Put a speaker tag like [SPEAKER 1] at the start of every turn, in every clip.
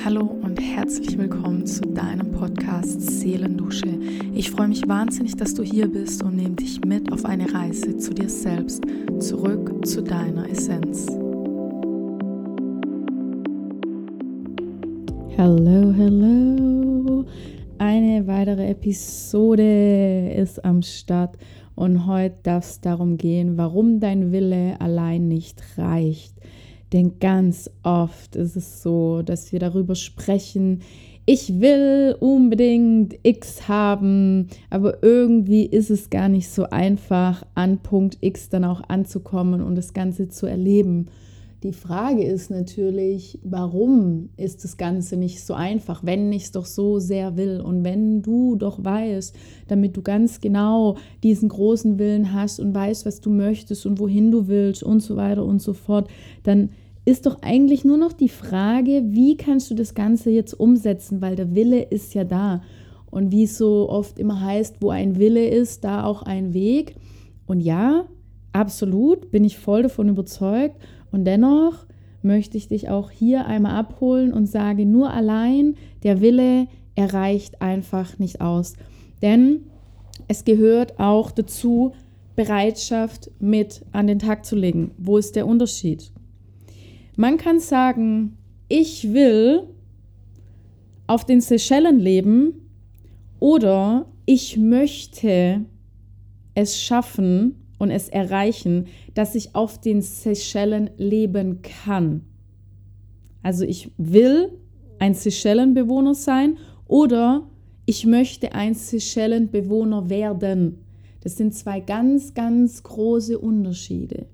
[SPEAKER 1] Hallo und herzlich willkommen zu deinem Podcast Seelendusche. Ich freue mich wahnsinnig, dass du hier bist und nehme dich mit auf eine Reise zu dir selbst, zurück zu deiner Essenz. Hallo, hallo. Eine weitere Episode ist am Start und heute darf es darum gehen, warum dein Wille allein nicht reicht. Denn ganz oft ist es so, dass wir darüber sprechen, ich will unbedingt X haben, aber irgendwie ist es gar nicht so einfach, an Punkt X dann auch anzukommen und das Ganze zu erleben. Die Frage ist natürlich, warum ist das Ganze nicht so einfach, wenn ich es doch so sehr will und wenn du doch weißt, damit du ganz genau diesen großen Willen hast und weißt, was du möchtest und wohin du willst und so weiter und so fort, dann ist doch eigentlich nur noch die Frage, wie kannst du das Ganze jetzt umsetzen, weil der Wille ist ja da. Und wie es so oft immer heißt, wo ein Wille ist, da auch ein Weg. Und ja, absolut, bin ich voll davon überzeugt. Und dennoch möchte ich dich auch hier einmal abholen und sage, nur allein der Wille erreicht einfach nicht aus. Denn es gehört auch dazu, Bereitschaft mit an den Tag zu legen. Wo ist der Unterschied? Man kann sagen, ich will auf den Seychellen leben oder ich möchte es schaffen und es erreichen, dass ich auf den Seychellen leben kann. Also ich will ein Seychellenbewohner sein oder ich möchte ein Seychellenbewohner werden. Das sind zwei ganz, ganz große Unterschiede.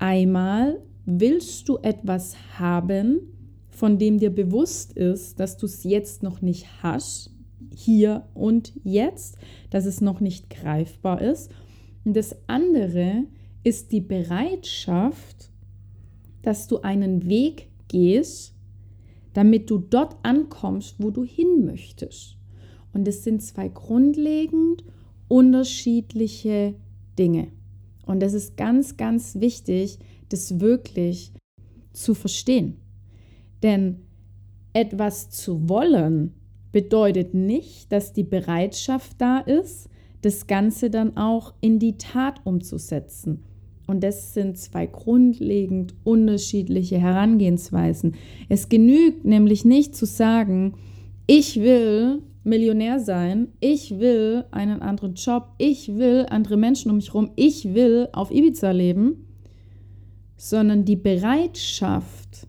[SPEAKER 1] Einmal Willst du etwas haben, von dem dir bewusst ist, dass du es jetzt noch nicht hast, hier und jetzt, dass es noch nicht greifbar ist? Und das andere ist die Bereitschaft, dass du einen Weg gehst, damit du dort ankommst, wo du hin möchtest. Und es sind zwei grundlegend unterschiedliche Dinge. Und es ist ganz, ganz wichtig, das wirklich zu verstehen. Denn etwas zu wollen bedeutet nicht, dass die Bereitschaft da ist, das Ganze dann auch in die Tat umzusetzen. Und das sind zwei grundlegend unterschiedliche Herangehensweisen. Es genügt nämlich nicht zu sagen, ich will Millionär sein, ich will einen anderen Job, ich will andere Menschen um mich herum, ich will auf Ibiza leben sondern die Bereitschaft,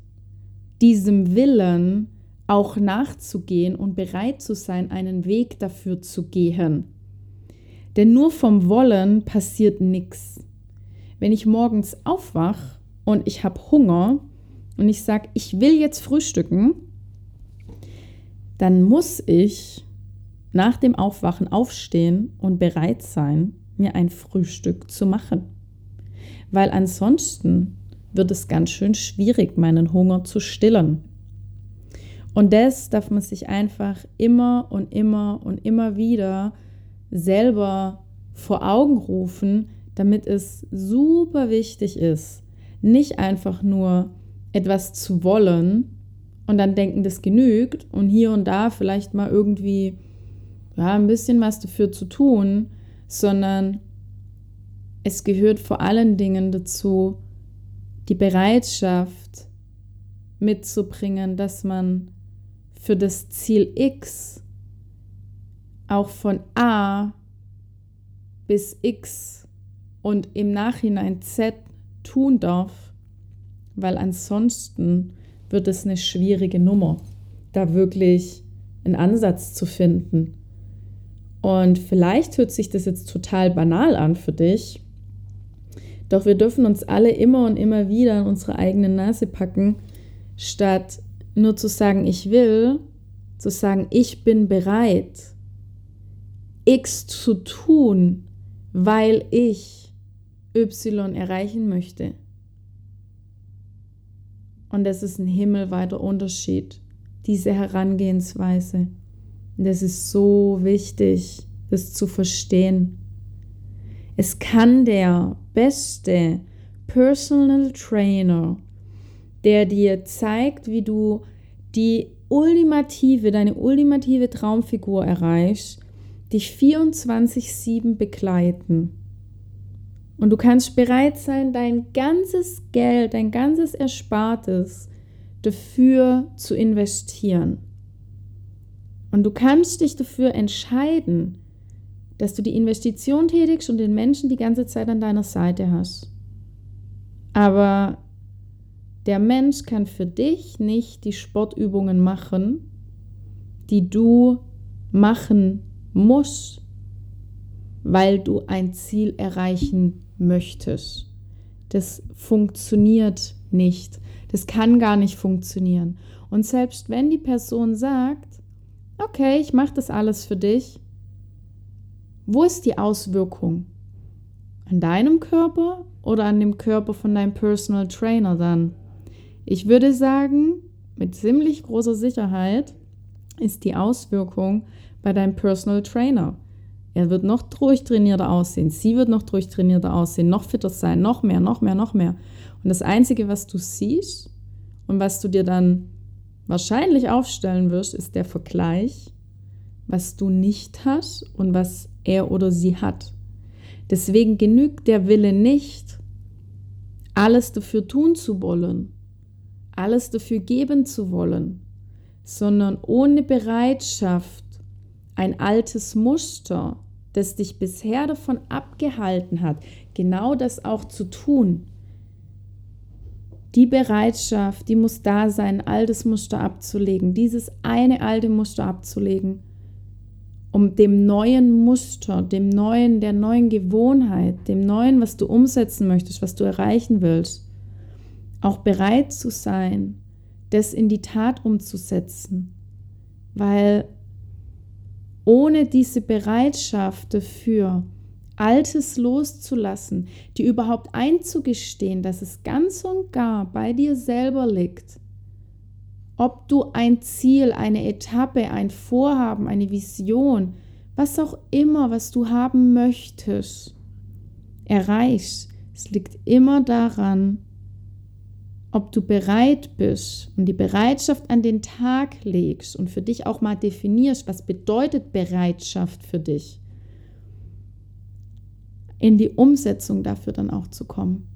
[SPEAKER 1] diesem Willen auch nachzugehen und bereit zu sein, einen Weg dafür zu gehen. Denn nur vom Wollen passiert nichts. Wenn ich morgens aufwach und ich habe Hunger und ich sage, ich will jetzt frühstücken, dann muss ich nach dem Aufwachen aufstehen und bereit sein, mir ein Frühstück zu machen. Weil ansonsten wird es ganz schön schwierig, meinen Hunger zu stillen. Und das darf man sich einfach immer und immer und immer wieder selber vor Augen rufen, damit es super wichtig ist, nicht einfach nur etwas zu wollen und dann denken, das genügt und hier und da vielleicht mal irgendwie ja, ein bisschen was dafür zu tun, sondern es gehört vor allen Dingen dazu, die Bereitschaft mitzubringen, dass man für das Ziel X auch von A bis X und im Nachhinein Z tun darf, weil ansonsten wird es eine schwierige Nummer, da wirklich einen Ansatz zu finden. Und vielleicht hört sich das jetzt total banal an für dich, doch wir dürfen uns alle immer und immer wieder in unsere eigene Nase packen, statt nur zu sagen, ich will, zu sagen, ich bin bereit, X zu tun, weil ich Y erreichen möchte. Und das ist ein himmelweiter Unterschied, diese Herangehensweise. Und das ist so wichtig, das zu verstehen. Es kann der beste Personal Trainer, der dir zeigt, wie du die ultimative, deine ultimative Traumfigur erreichst, dich 24-7 begleiten. Und du kannst bereit sein, dein ganzes Geld, dein ganzes Erspartes dafür zu investieren. Und du kannst dich dafür entscheiden, dass du die Investition tätigst und den Menschen die ganze Zeit an deiner Seite hast. Aber der Mensch kann für dich nicht die Sportübungen machen, die du machen musst, weil du ein Ziel erreichen möchtest. Das funktioniert nicht. Das kann gar nicht funktionieren. Und selbst wenn die Person sagt, okay, ich mache das alles für dich, wo ist die Auswirkung? An deinem Körper oder an dem Körper von deinem Personal Trainer dann? Ich würde sagen, mit ziemlich großer Sicherheit ist die Auswirkung bei deinem Personal Trainer. Er wird noch durchtrainierter aussehen, sie wird noch durchtrainierter aussehen, noch fitter sein, noch mehr, noch mehr, noch mehr. Und das Einzige, was du siehst und was du dir dann wahrscheinlich aufstellen wirst, ist der Vergleich, was du nicht hast und was er oder sie hat. Deswegen genügt der Wille nicht, alles dafür tun zu wollen, alles dafür geben zu wollen, sondern ohne Bereitschaft, ein altes Muster, das dich bisher davon abgehalten hat, genau das auch zu tun. Die Bereitschaft, die muss da sein, ein altes Muster abzulegen, dieses eine alte Muster abzulegen um dem neuen Muster, dem neuen, der neuen Gewohnheit, dem neuen, was du umsetzen möchtest, was du erreichen willst, auch bereit zu sein, das in die Tat umzusetzen. Weil ohne diese Bereitschaft dafür, Altes loszulassen, die überhaupt einzugestehen, dass es ganz und gar bei dir selber liegt, ob du ein Ziel, eine Etappe, ein Vorhaben, eine Vision, was auch immer, was du haben möchtest, erreichst. Es liegt immer daran, ob du bereit bist und die Bereitschaft an den Tag legst und für dich auch mal definierst, was bedeutet Bereitschaft für dich, in die Umsetzung dafür dann auch zu kommen.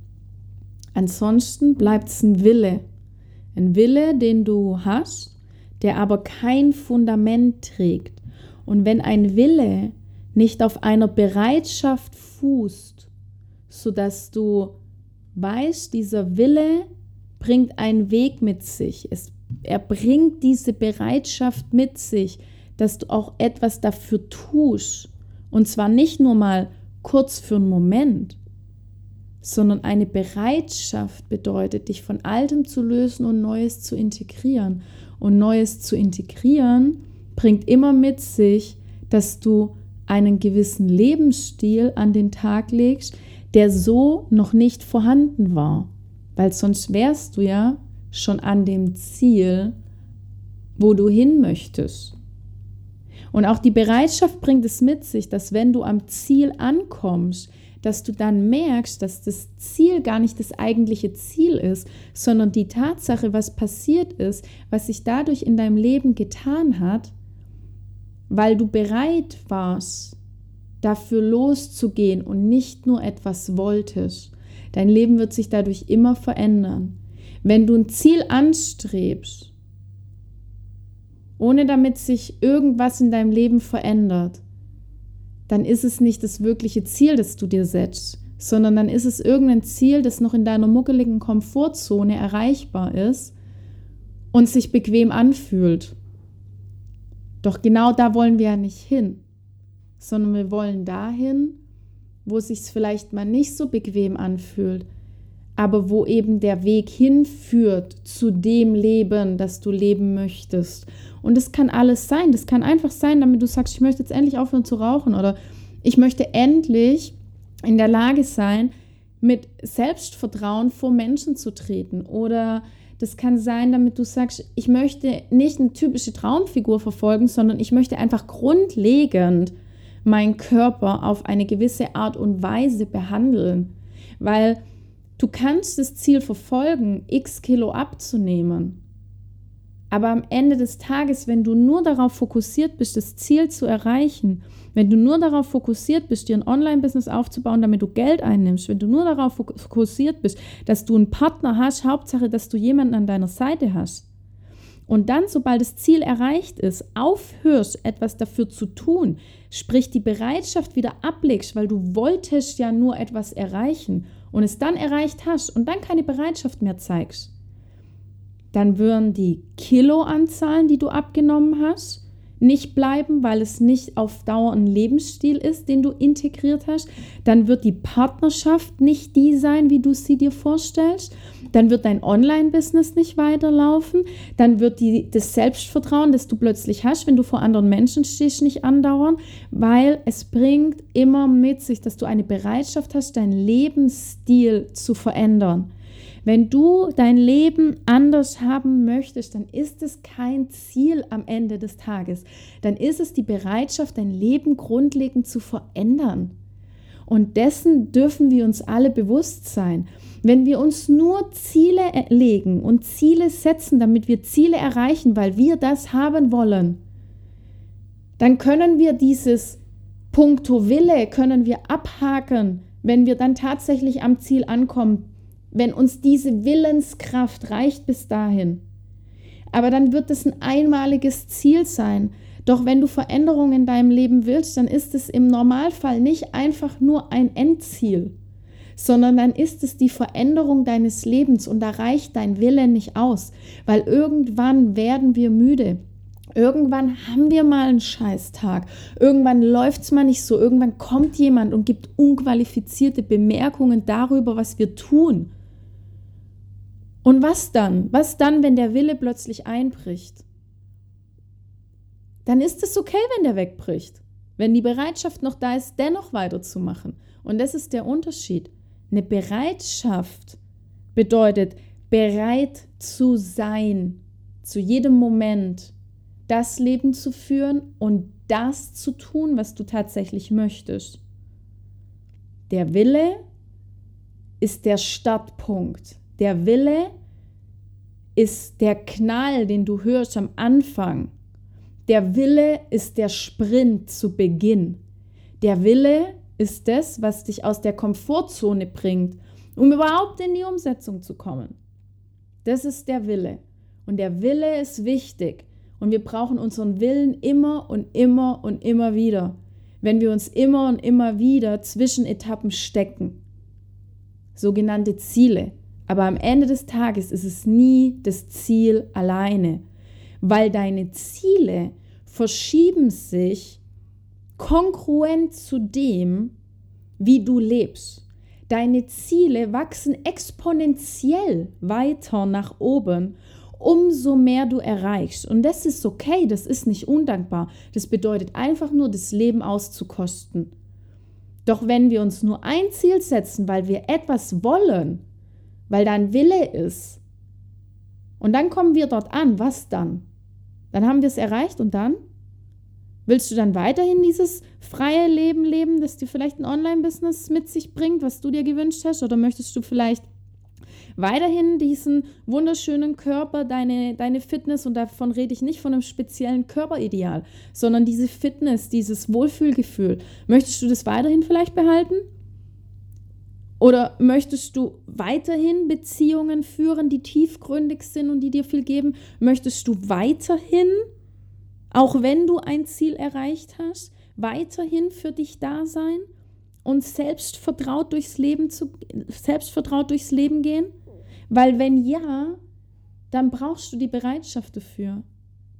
[SPEAKER 1] Ansonsten bleibt es ein Wille, ein Wille, den du hast, der aber kein Fundament trägt. Und wenn ein Wille nicht auf einer Bereitschaft fußt, sodass du weißt, dieser Wille bringt einen Weg mit sich. Es, er bringt diese Bereitschaft mit sich, dass du auch etwas dafür tust. Und zwar nicht nur mal kurz für einen Moment, sondern eine Bereitschaft bedeutet, dich von Altem zu lösen und Neues zu integrieren. Und Neues zu integrieren bringt immer mit sich, dass du einen gewissen Lebensstil an den Tag legst, der so noch nicht vorhanden war. Weil sonst wärst du ja schon an dem Ziel, wo du hin möchtest. Und auch die Bereitschaft bringt es mit sich, dass wenn du am Ziel ankommst, dass du dann merkst, dass das Ziel gar nicht das eigentliche Ziel ist, sondern die Tatsache, was passiert ist, was sich dadurch in deinem Leben getan hat, weil du bereit warst, dafür loszugehen und nicht nur etwas wolltest. Dein Leben wird sich dadurch immer verändern. Wenn du ein Ziel anstrebst, ohne damit sich irgendwas in deinem Leben verändert, dann ist es nicht das wirkliche Ziel, das du dir setzt, sondern dann ist es irgendein Ziel, das noch in deiner muckeligen Komfortzone erreichbar ist und sich bequem anfühlt. Doch genau da wollen wir ja nicht hin, sondern wir wollen dahin, wo es sich vielleicht mal nicht so bequem anfühlt, aber wo eben der Weg hinführt zu dem Leben, das du leben möchtest. Und das kann alles sein. Das kann einfach sein, damit du sagst, ich möchte jetzt endlich aufhören zu rauchen oder ich möchte endlich in der Lage sein, mit Selbstvertrauen vor Menschen zu treten. Oder das kann sein, damit du sagst, ich möchte nicht eine typische Traumfigur verfolgen, sondern ich möchte einfach grundlegend meinen Körper auf eine gewisse Art und Weise behandeln. Weil Du kannst das Ziel verfolgen, x Kilo abzunehmen. Aber am Ende des Tages, wenn du nur darauf fokussiert bist, das Ziel zu erreichen, wenn du nur darauf fokussiert bist, dir ein Online-Business aufzubauen, damit du Geld einnimmst, wenn du nur darauf fokussiert bist, dass du einen Partner hast, Hauptsache, dass du jemanden an deiner Seite hast, und dann, sobald das Ziel erreicht ist, aufhörst, etwas dafür zu tun, sprich die Bereitschaft wieder ablegst, weil du wolltest ja nur etwas erreichen und es dann erreicht hast und dann keine Bereitschaft mehr zeigst, dann würden die Kiloanzahlen, die du abgenommen hast, nicht bleiben, weil es nicht auf Dauer ein Lebensstil ist, den du integriert hast. Dann wird die Partnerschaft nicht die sein, wie du sie dir vorstellst. Dann wird dein Online-Business nicht weiterlaufen. Dann wird die, das Selbstvertrauen, das du plötzlich hast, wenn du vor anderen Menschen stehst, nicht andauern, weil es bringt immer mit sich, dass du eine Bereitschaft hast, deinen Lebensstil zu verändern. Wenn du dein Leben anders haben möchtest, dann ist es kein Ziel am Ende des Tages. Dann ist es die Bereitschaft, dein Leben grundlegend zu verändern. Und dessen dürfen wir uns alle bewusst sein. Wenn wir uns nur Ziele legen und Ziele setzen, damit wir Ziele erreichen, weil wir das haben wollen, dann können wir dieses Punkto Wille, können wir abhaken, wenn wir dann tatsächlich am Ziel ankommen wenn uns diese Willenskraft reicht bis dahin. Aber dann wird es ein einmaliges Ziel sein. Doch wenn du Veränderungen in deinem Leben willst, dann ist es im Normalfall nicht einfach nur ein Endziel, sondern dann ist es die Veränderung deines Lebens und da reicht dein Wille nicht aus, weil irgendwann werden wir müde. Irgendwann haben wir mal einen Scheißtag. Irgendwann läuft es mal nicht so. Irgendwann kommt jemand und gibt unqualifizierte Bemerkungen darüber, was wir tun. Und was dann? Was dann, wenn der Wille plötzlich einbricht? Dann ist es okay, wenn der wegbricht. Wenn die Bereitschaft noch da ist, dennoch weiterzumachen. Und das ist der Unterschied. Eine Bereitschaft bedeutet, bereit zu sein, zu jedem Moment das Leben zu führen und das zu tun, was du tatsächlich möchtest. Der Wille ist der Startpunkt. Der Wille ist der Knall, den du hörst am Anfang. Der Wille ist der Sprint zu Beginn. Der Wille ist das, was dich aus der Komfortzone bringt, um überhaupt in die Umsetzung zu kommen. Das ist der Wille. Und der Wille ist wichtig. Und wir brauchen unseren Willen immer und immer und immer wieder, wenn wir uns immer und immer wieder zwischen Etappen stecken. Sogenannte Ziele. Aber am Ende des Tages ist es nie das Ziel alleine, weil deine Ziele verschieben sich kongruent zu dem, wie du lebst. Deine Ziele wachsen exponentiell weiter nach oben, umso mehr du erreichst. Und das ist okay, das ist nicht undankbar. Das bedeutet einfach nur, das Leben auszukosten. Doch wenn wir uns nur ein Ziel setzen, weil wir etwas wollen, weil da ein Wille ist. Und dann kommen wir dort an. Was dann? Dann haben wir es erreicht und dann? Willst du dann weiterhin dieses freie Leben leben, das dir vielleicht ein Online-Business mit sich bringt, was du dir gewünscht hast? Oder möchtest du vielleicht weiterhin diesen wunderschönen Körper, deine, deine Fitness, und davon rede ich nicht von einem speziellen Körperideal, sondern diese Fitness, dieses Wohlfühlgefühl. Möchtest du das weiterhin vielleicht behalten? Oder möchtest du weiterhin Beziehungen führen, die tiefgründig sind und die dir viel geben? Möchtest du weiterhin, auch wenn du ein Ziel erreicht hast, weiterhin für dich da sein und selbstvertraut durchs Leben zu selbstvertraut durchs Leben gehen? Weil wenn ja, dann brauchst du die Bereitschaft dafür.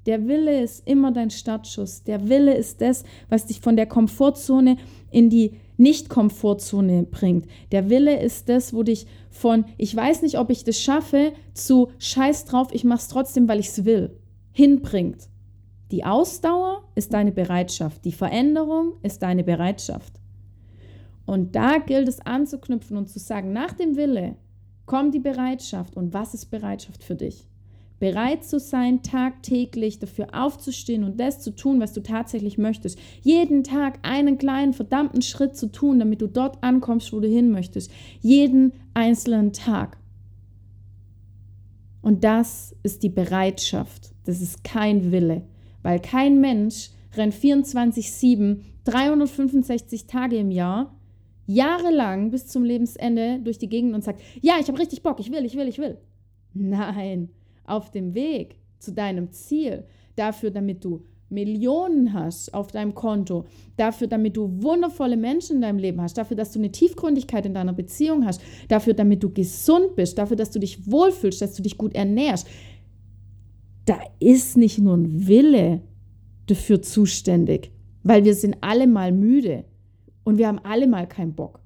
[SPEAKER 1] Der Wille ist immer dein Startschuss. Der Wille ist das, was dich von der Komfortzone in die nicht-Komfortzone bringt. Der Wille ist das, wo dich von ich weiß nicht, ob ich das schaffe, zu scheiß drauf, ich mach's trotzdem, weil ich es will, hinbringt. Die Ausdauer ist deine Bereitschaft, die Veränderung ist deine Bereitschaft. Und da gilt es anzuknüpfen und zu sagen, nach dem Wille kommt die Bereitschaft. Und was ist Bereitschaft für dich? Bereit zu sein, tagtäglich dafür aufzustehen und das zu tun, was du tatsächlich möchtest. Jeden Tag einen kleinen verdammten Schritt zu tun, damit du dort ankommst, wo du hin möchtest. Jeden einzelnen Tag. Und das ist die Bereitschaft. Das ist kein Wille. Weil kein Mensch rennt 24-7, 365 Tage im Jahr, jahrelang bis zum Lebensende durch die Gegend und sagt, ja, ich habe richtig Bock, ich will, ich will, ich will. Nein, auf dem Weg zu deinem Ziel, dafür, damit du Millionen hast auf deinem Konto, dafür, damit du wundervolle Menschen in deinem Leben hast, dafür, dass du eine Tiefgründigkeit in deiner Beziehung hast, dafür, damit du gesund bist, dafür, dass du dich wohlfühlst, dass du dich gut ernährst. Da ist nicht nur ein Wille dafür zuständig, weil wir sind alle mal müde und wir haben alle mal keinen Bock.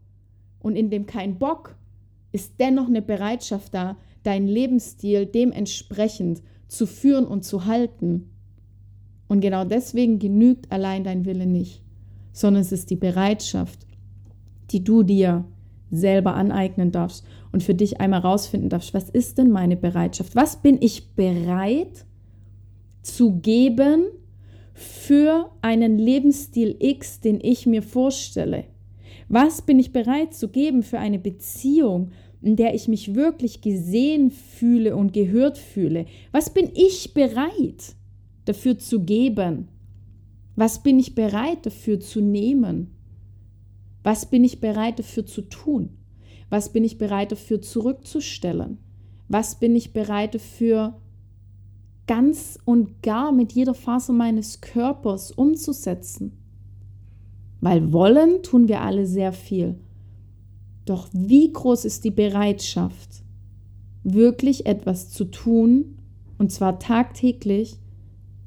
[SPEAKER 1] Und in dem kein Bock ist dennoch eine Bereitschaft da, deinen Lebensstil dementsprechend zu führen und zu halten. Und genau deswegen genügt allein dein Wille nicht, sondern es ist die Bereitschaft, die du dir selber aneignen darfst und für dich einmal rausfinden darfst, was ist denn meine Bereitschaft? Was bin ich bereit zu geben für einen Lebensstil X, den ich mir vorstelle? Was bin ich bereit zu geben für eine Beziehung, in der ich mich wirklich gesehen fühle und gehört fühle? Was bin ich bereit dafür zu geben? Was bin ich bereit dafür zu nehmen? Was bin ich bereit dafür zu tun? Was bin ich bereit dafür zurückzustellen? Was bin ich bereit dafür ganz und gar mit jeder Faser meines Körpers umzusetzen? Weil wollen tun wir alle sehr viel. Doch wie groß ist die Bereitschaft, wirklich etwas zu tun, und zwar tagtäglich,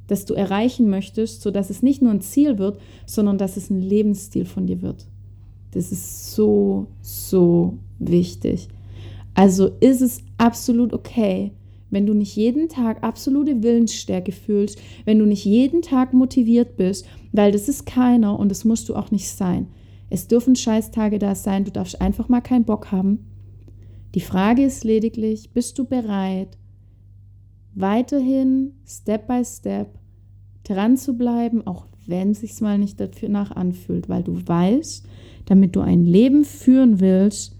[SPEAKER 1] das du erreichen möchtest, sodass es nicht nur ein Ziel wird, sondern dass es ein Lebensstil von dir wird. Das ist so, so wichtig. Also ist es absolut okay, wenn du nicht jeden Tag absolute Willensstärke fühlst, wenn du nicht jeden Tag motiviert bist, weil das ist keiner und das musst du auch nicht sein. Es dürfen Scheißtage da sein, du darfst einfach mal keinen Bock haben. Die Frage ist lediglich, bist du bereit, weiterhin Step by Step dran zu bleiben, auch wenn es sich mal nicht dafür nach anfühlt, weil du weißt, damit du ein Leben führen willst,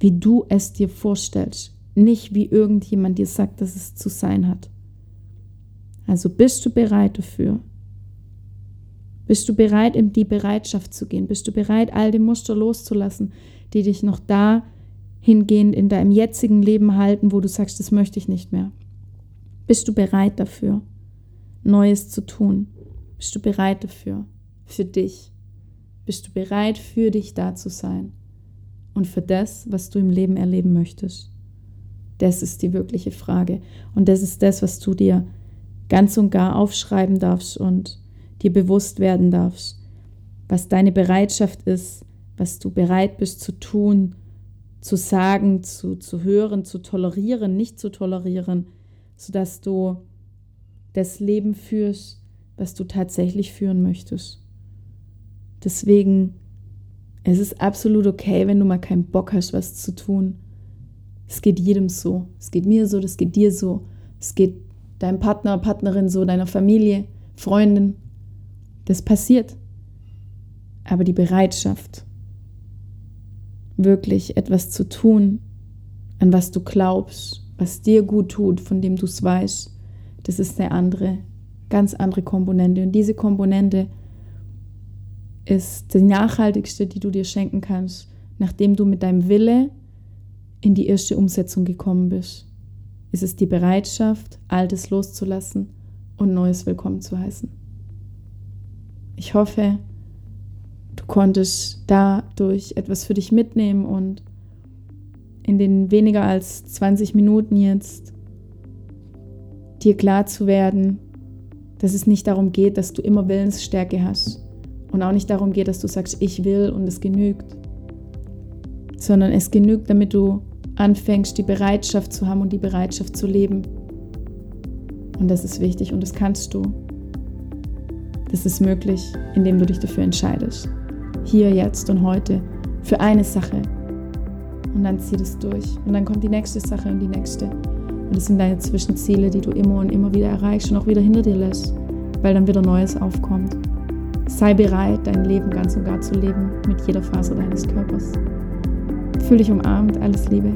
[SPEAKER 1] wie du es dir vorstellst, nicht wie irgendjemand dir sagt, dass es zu sein hat. Also bist du bereit dafür? Bist du bereit, in die Bereitschaft zu gehen? Bist du bereit, all die Muster loszulassen, die dich noch da hingehend in deinem jetzigen Leben halten, wo du sagst, das möchte ich nicht mehr? Bist du bereit dafür, Neues zu tun? Bist du bereit dafür, für dich? Bist du bereit, für dich da zu sein? Und für das, was du im Leben erleben möchtest? Das ist die wirkliche Frage. Und das ist das, was du dir ganz und gar aufschreiben darfst und dir bewusst werden darfst, was deine Bereitschaft ist, was du bereit bist zu tun, zu sagen, zu, zu hören, zu tolerieren, nicht zu tolerieren, sodass du das Leben führst, was du tatsächlich führen möchtest. Deswegen, es ist absolut okay, wenn du mal keinen Bock hast, was zu tun. Es geht jedem so. Es geht mir so, das geht dir so. Es geht deinem Partner, Partnerin so, deiner Familie, Freundin, das passiert. Aber die Bereitschaft, wirklich etwas zu tun, an was du glaubst, was dir gut tut, von dem du es weißt, das ist eine andere, ganz andere Komponente. Und diese Komponente ist die nachhaltigste, die du dir schenken kannst, nachdem du mit deinem Wille in die erste Umsetzung gekommen bist. Ist es die Bereitschaft, Altes loszulassen und Neues willkommen zu heißen. Ich hoffe, du konntest dadurch etwas für dich mitnehmen und in den weniger als 20 Minuten jetzt dir klar zu werden, dass es nicht darum geht, dass du immer Willensstärke hast und auch nicht darum geht, dass du sagst, ich will und es genügt, sondern es genügt, damit du anfängst, die Bereitschaft zu haben und die Bereitschaft zu leben. Und das ist wichtig und das kannst du. Das ist möglich, indem du dich dafür entscheidest. Hier, jetzt und heute. Für eine Sache. Und dann zieh das durch. Und dann kommt die nächste Sache und die nächste. Und das sind deine Zwischenziele, die du immer und immer wieder erreichst und auch wieder hinter dir lässt. Weil dann wieder Neues aufkommt. Sei bereit, dein Leben ganz und gar zu leben mit jeder Faser deines Körpers. Fühl dich umarmt. Alles Liebe.